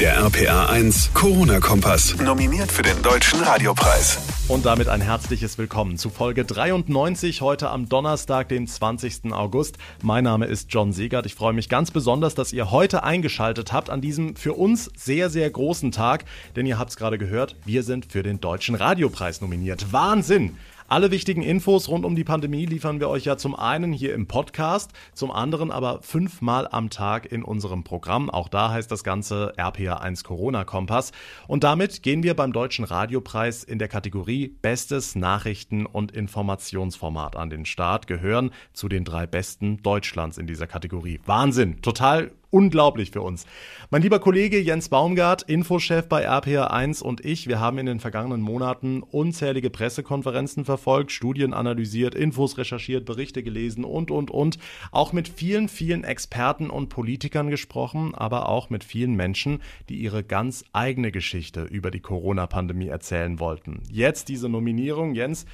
Der RPA 1 Corona-Kompass. Nominiert für den Deutschen Radiopreis. Und damit ein herzliches Willkommen zu Folge 93 heute am Donnerstag, dem 20. August. Mein Name ist John Segert. Ich freue mich ganz besonders, dass ihr heute eingeschaltet habt an diesem für uns sehr, sehr großen Tag. Denn ihr habt es gerade gehört, wir sind für den Deutschen Radiopreis nominiert. Wahnsinn! Alle wichtigen Infos rund um die Pandemie liefern wir euch ja zum einen hier im Podcast, zum anderen aber fünfmal am Tag in unserem Programm. Auch da heißt das Ganze RPA1 Corona Kompass. Und damit gehen wir beim Deutschen Radiopreis in der Kategorie Bestes Nachrichten- und Informationsformat an den Start, gehören zu den drei besten Deutschlands in dieser Kategorie. Wahnsinn, total unglaublich für uns. Mein lieber Kollege Jens Baumgart, Infochef bei RPA1 und ich, wir haben in den vergangenen Monaten unzählige Pressekonferenzen verfolgt, Studien analysiert, Infos recherchiert, Berichte gelesen und, und, und. Auch mit vielen, vielen Experten und Politikern gesprochen, aber auch mit vielen Menschen, die ihre ganz eigene Geschichte über die Corona-Pandemie erzählen wollten. Jetzt diese Nominierung, Jens,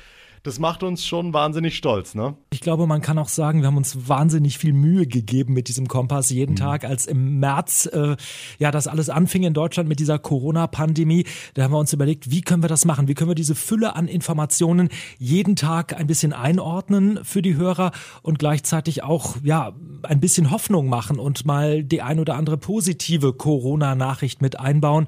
das macht uns schon wahnsinnig stolz, ne? Ich glaube, man kann auch sagen, wir haben uns wahnsinnig viel Mühe gegeben mit diesem Kompass jeden mhm. Tag, als im März äh, ja das alles anfing in Deutschland mit dieser Corona-Pandemie. Da haben wir uns überlegt, wie können wir das machen? Wie können wir diese Fülle an Informationen jeden Tag ein bisschen einordnen für die Hörer und gleichzeitig auch ja ein bisschen Hoffnung machen und mal die ein oder andere positive Corona-Nachricht mit einbauen.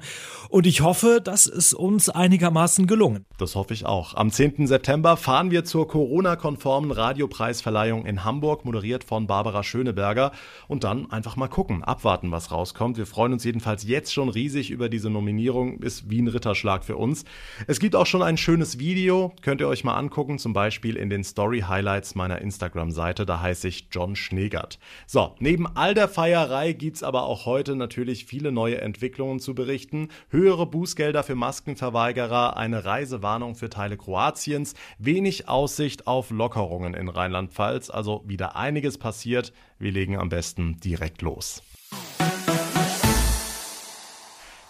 Und ich hoffe, das ist uns einigermaßen gelungen. Das hoffe ich auch. Am 10. September fahren wir zur Corona-konformen Radiopreisverleihung in Hamburg, moderiert von Barbara Schöneberger. Und dann einfach mal gucken, abwarten, was rauskommt. Wir freuen uns jedenfalls jetzt schon riesig über diese Nominierung. Ist wie ein Ritterschlag für uns. Es gibt auch schon ein schönes Video, könnt ihr euch mal angucken, zum Beispiel in den Story-Highlights meiner Instagram-Seite. Da heiße ich John Schneegert. So, neben all der Feierei gibt es aber auch heute natürlich viele neue Entwicklungen zu berichten. Höhere Bußgelder für Maskenverweigerer, eine Reisewarnung für Teile Kroatiens, wenig Aussicht auf Lockerungen in Rheinland-Pfalz, also wieder einiges passiert. Wir legen am besten direkt los.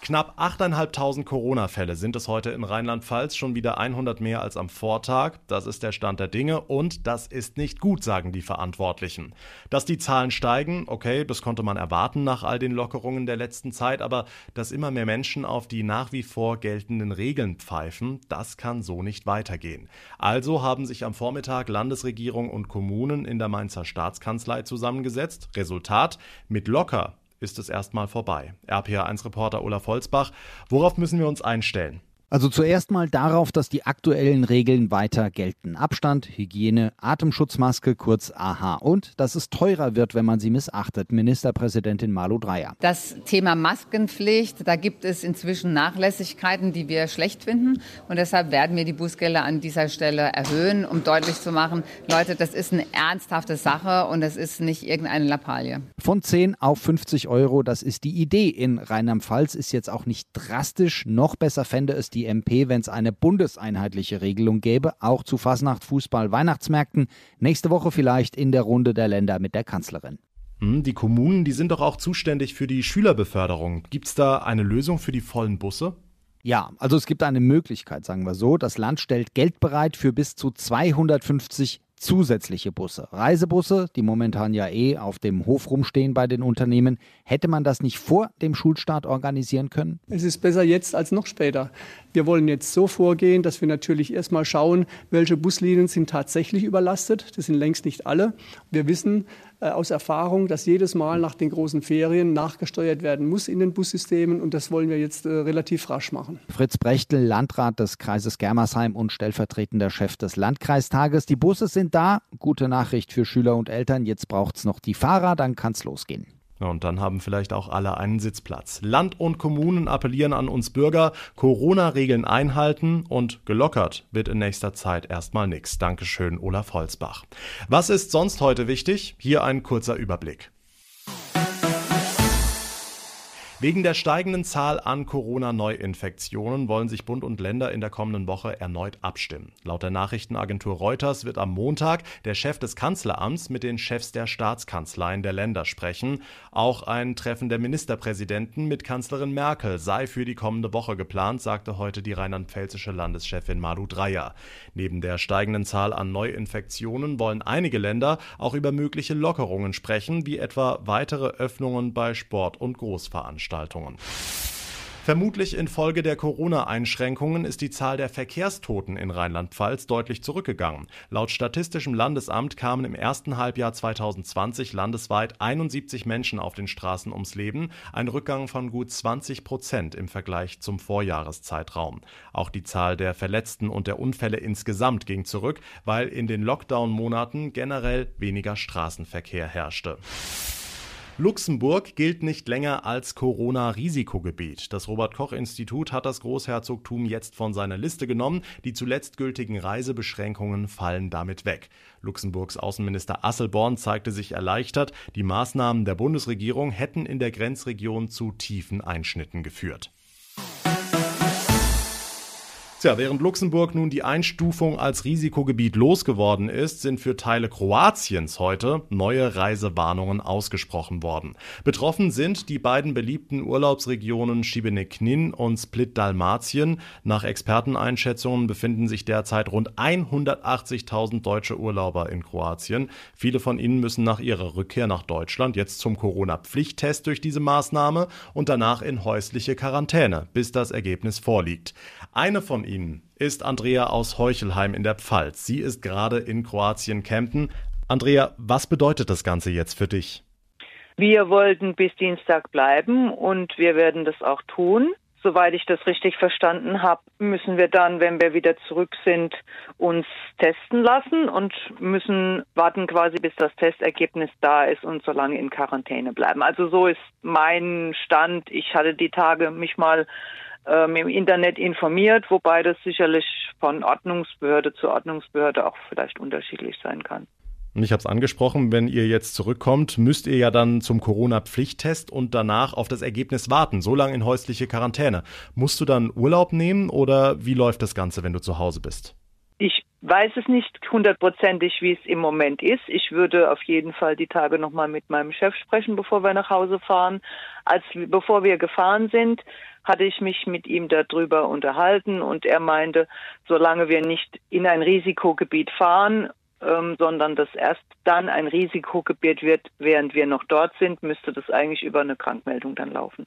Knapp 8.500 Corona-Fälle sind es heute in Rheinland-Pfalz, schon wieder 100 mehr als am Vortag. Das ist der Stand der Dinge und das ist nicht gut, sagen die Verantwortlichen. Dass die Zahlen steigen, okay, das konnte man erwarten nach all den Lockerungen der letzten Zeit, aber dass immer mehr Menschen auf die nach wie vor geltenden Regeln pfeifen, das kann so nicht weitergehen. Also haben sich am Vormittag Landesregierung und Kommunen in der Mainzer Staatskanzlei zusammengesetzt. Resultat, mit locker ist es erstmal vorbei. RPA1-Reporter Olaf Holzbach, worauf müssen wir uns einstellen? Also zuerst mal darauf, dass die aktuellen Regeln weiter gelten. Abstand, Hygiene, Atemschutzmaske, kurz AHA. Und dass es teurer wird, wenn man sie missachtet. Ministerpräsidentin Malu Dreyer. Das Thema Maskenpflicht, da gibt es inzwischen Nachlässigkeiten, die wir schlecht finden. Und deshalb werden wir die Bußgelder an dieser Stelle erhöhen, um deutlich zu machen, Leute, das ist eine ernsthafte Sache und das ist nicht irgendeine Lappalie. Von 10 auf 50 Euro, das ist die Idee. In Rheinland-Pfalz ist jetzt auch nicht drastisch. Noch besser fände es die die MP, wenn es eine bundeseinheitliche Regelung gäbe, auch zu Fasnacht, Fußball, Weihnachtsmärkten. Nächste Woche vielleicht in der Runde der Länder mit der Kanzlerin. Hm, die Kommunen, die sind doch auch zuständig für die Schülerbeförderung. Gibt es da eine Lösung für die vollen Busse? Ja, also es gibt eine Möglichkeit, sagen wir so. Das Land stellt Geld bereit für bis zu 250 zusätzliche Busse. Reisebusse, die momentan ja eh auf dem Hof rumstehen bei den Unternehmen. Hätte man das nicht vor dem Schulstart organisieren können? Es ist besser jetzt als noch später. Wir wollen jetzt so vorgehen, dass wir natürlich erstmal schauen, welche Buslinien sind tatsächlich überlastet. Das sind längst nicht alle. Wir wissen, aus Erfahrung, dass jedes Mal nach den großen Ferien nachgesteuert werden muss in den Bussystemen und das wollen wir jetzt äh, relativ rasch machen. Fritz Brechtel, Landrat des Kreises Germersheim und stellvertretender Chef des Landkreistages. Die Busse sind da. Gute Nachricht für Schüler und Eltern. Jetzt braucht es noch die Fahrer, dann kann es losgehen. Und dann haben vielleicht auch alle einen Sitzplatz. Land und Kommunen appellieren an uns Bürger, Corona-Regeln einhalten und gelockert wird in nächster Zeit erstmal nichts. Dankeschön, Olaf Holzbach. Was ist sonst heute wichtig? Hier ein kurzer Überblick. Wegen der steigenden Zahl an Corona-Neuinfektionen wollen sich Bund und Länder in der kommenden Woche erneut abstimmen. Laut der Nachrichtenagentur Reuters wird am Montag der Chef des Kanzleramts mit den Chefs der Staatskanzleien der Länder sprechen. Auch ein Treffen der Ministerpräsidenten mit Kanzlerin Merkel sei für die kommende Woche geplant, sagte heute die rheinland-pfälzische Landeschefin Malu Dreyer. Neben der steigenden Zahl an Neuinfektionen wollen einige Länder auch über mögliche Lockerungen sprechen, wie etwa weitere Öffnungen bei Sport- und Großveranstaltungen. Veranstaltungen. Vermutlich infolge der Corona-Einschränkungen ist die Zahl der Verkehrstoten in Rheinland-Pfalz deutlich zurückgegangen. Laut Statistischem Landesamt kamen im ersten Halbjahr 2020 landesweit 71 Menschen auf den Straßen ums Leben, ein Rückgang von gut 20 Prozent im Vergleich zum Vorjahreszeitraum. Auch die Zahl der Verletzten und der Unfälle insgesamt ging zurück, weil in den Lockdown-Monaten generell weniger Straßenverkehr herrschte. Luxemburg gilt nicht länger als Corona-Risikogebiet. Das Robert-Koch-Institut hat das Großherzogtum jetzt von seiner Liste genommen. Die zuletzt gültigen Reisebeschränkungen fallen damit weg. Luxemburgs Außenminister Asselborn zeigte sich erleichtert. Die Maßnahmen der Bundesregierung hätten in der Grenzregion zu tiefen Einschnitten geführt. Tja, während Luxemburg nun die Einstufung als Risikogebiet losgeworden ist, sind für Teile Kroatiens heute neue Reisewarnungen ausgesprochen worden. Betroffen sind die beiden beliebten Urlaubsregionen Šibenik-Knin und Split-Dalmatien. Nach Experteneinschätzungen befinden sich derzeit rund 180.000 deutsche Urlauber in Kroatien. Viele von ihnen müssen nach ihrer Rückkehr nach Deutschland jetzt zum Corona-Pflichttest durch diese Maßnahme und danach in häusliche Quarantäne, bis das Ergebnis vorliegt. Eine von ist Andrea aus Heuchelheim in der Pfalz. Sie ist gerade in Kroatien campen. Andrea, was bedeutet das Ganze jetzt für dich? Wir wollten bis Dienstag bleiben und wir werden das auch tun. Soweit ich das richtig verstanden habe, müssen wir dann, wenn wir wieder zurück sind, uns testen lassen und müssen warten quasi, bis das Testergebnis da ist und so lange in Quarantäne bleiben. Also so ist mein Stand. Ich hatte die Tage mich mal ähm, im Internet informiert, wobei das sicherlich von Ordnungsbehörde zu Ordnungsbehörde auch vielleicht unterschiedlich sein kann. Und ich habe es angesprochen, wenn ihr jetzt zurückkommt, müsst ihr ja dann zum Corona-Pflichttest und danach auf das Ergebnis warten, so lange in häusliche Quarantäne. Musst du dann Urlaub nehmen oder wie läuft das Ganze, wenn du zu Hause bist? Ich weiß es nicht hundertprozentig, wie es im Moment ist. Ich würde auf jeden Fall die Tage nochmal mit meinem Chef sprechen, bevor wir nach Hause fahren. Als bevor wir gefahren sind, hatte ich mich mit ihm darüber unterhalten und er meinte, solange wir nicht in ein Risikogebiet fahren, ähm, sondern das erst dann ein Risikogebiet wird, während wir noch dort sind, müsste das eigentlich über eine Krankmeldung dann laufen.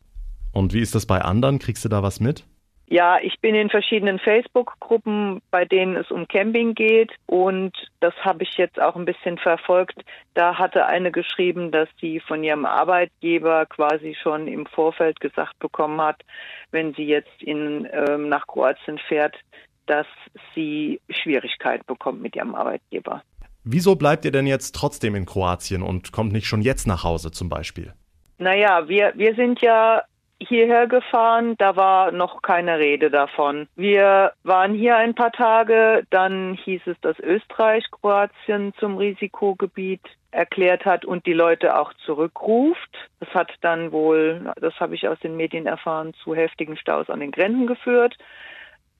Und wie ist das bei anderen? Kriegst du da was mit? Ja, ich bin in verschiedenen Facebook-Gruppen, bei denen es um Camping geht und das habe ich jetzt auch ein bisschen verfolgt. Da hatte eine geschrieben, dass sie von ihrem Arbeitgeber quasi schon im Vorfeld gesagt bekommen hat, wenn sie jetzt in, ähm, nach Kroatien fährt, dass sie Schwierigkeit bekommt mit ihrem Arbeitgeber. Wieso bleibt ihr denn jetzt trotzdem in Kroatien und kommt nicht schon jetzt nach Hause zum Beispiel? Naja, wir, wir sind ja hierher gefahren, da war noch keine Rede davon. Wir waren hier ein paar Tage, dann hieß es, dass Österreich Kroatien zum Risikogebiet erklärt hat und die Leute auch zurückruft. Das hat dann wohl, das habe ich aus den Medien erfahren, zu heftigen Staus an den Grenzen geführt.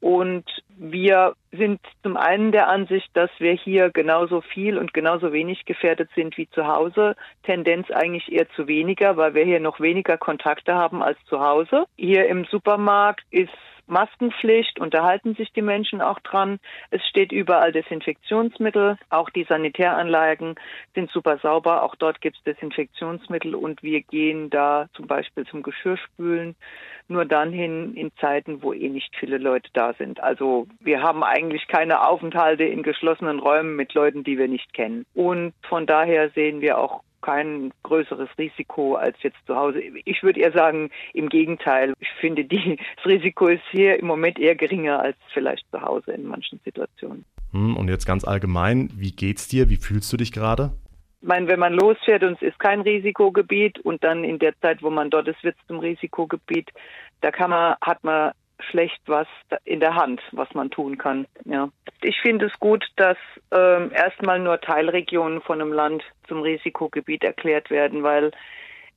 Und wir sind zum einen der Ansicht, dass wir hier genauso viel und genauso wenig gefährdet sind wie zu Hause. Tendenz eigentlich eher zu weniger, weil wir hier noch weniger Kontakte haben als zu Hause. Hier im Supermarkt ist Maskenpflicht, unterhalten sich die Menschen auch dran. Es steht überall Desinfektionsmittel. Auch die Sanitäranlagen sind super sauber. Auch dort gibt es Desinfektionsmittel und wir gehen da zum Beispiel zum Geschirrspülen nur dann hin in Zeiten, wo eh nicht viele Leute da sind. Also wir haben eigentlich keine Aufenthalte in geschlossenen Räumen mit Leuten, die wir nicht kennen. Und von daher sehen wir auch kein größeres Risiko als jetzt zu Hause. Ich würde eher sagen, im Gegenteil. Ich finde, die, das Risiko ist hier im Moment eher geringer als vielleicht zu Hause in manchen Situationen. Hm, und jetzt ganz allgemein, wie geht's dir? Wie fühlst du dich gerade? Ich meine, wenn man losfährt und es ist kein Risikogebiet und dann in der Zeit, wo man dort ist, wird es zum Risikogebiet, da kann man, hat man schlecht was in der Hand, was man tun kann. Ja. Ich finde es gut, dass ähm, erstmal nur Teilregionen von einem Land zum Risikogebiet erklärt werden, weil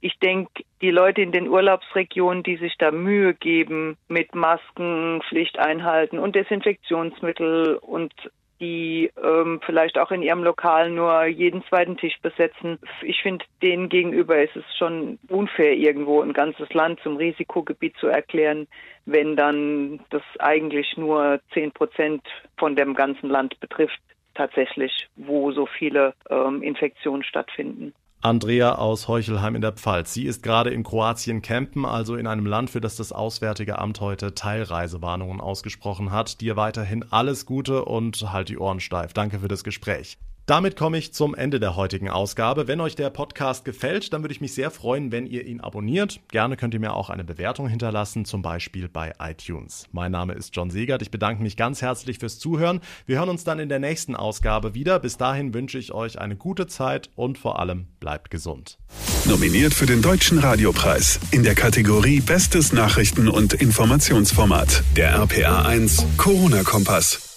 ich denke, die Leute in den Urlaubsregionen, die sich da Mühe geben mit Masken, Pflichteinhalten und Desinfektionsmittel und die ähm, vielleicht auch in ihrem Lokal nur jeden zweiten Tisch besetzen. Ich finde, denen gegenüber ist es schon unfair, irgendwo ein ganzes Land zum Risikogebiet zu erklären, wenn dann das eigentlich nur zehn Prozent von dem ganzen Land betrifft, tatsächlich, wo so viele ähm, Infektionen stattfinden. Andrea aus Heuchelheim in der Pfalz. Sie ist gerade in Kroatien campen, also in einem Land, für das das Auswärtige Amt heute Teilreisewarnungen ausgesprochen hat. Dir weiterhin alles Gute und halt die Ohren steif. Danke für das Gespräch. Damit komme ich zum Ende der heutigen Ausgabe. Wenn euch der Podcast gefällt, dann würde ich mich sehr freuen, wenn ihr ihn abonniert. Gerne könnt ihr mir auch eine Bewertung hinterlassen, zum Beispiel bei iTunes. Mein Name ist John Segert. Ich bedanke mich ganz herzlich fürs Zuhören. Wir hören uns dann in der nächsten Ausgabe wieder. Bis dahin wünsche ich euch eine gute Zeit und vor allem bleibt gesund. Nominiert für den Deutschen Radiopreis in der Kategorie Bestes Nachrichten- und Informationsformat. Der RPA 1 Corona-Kompass.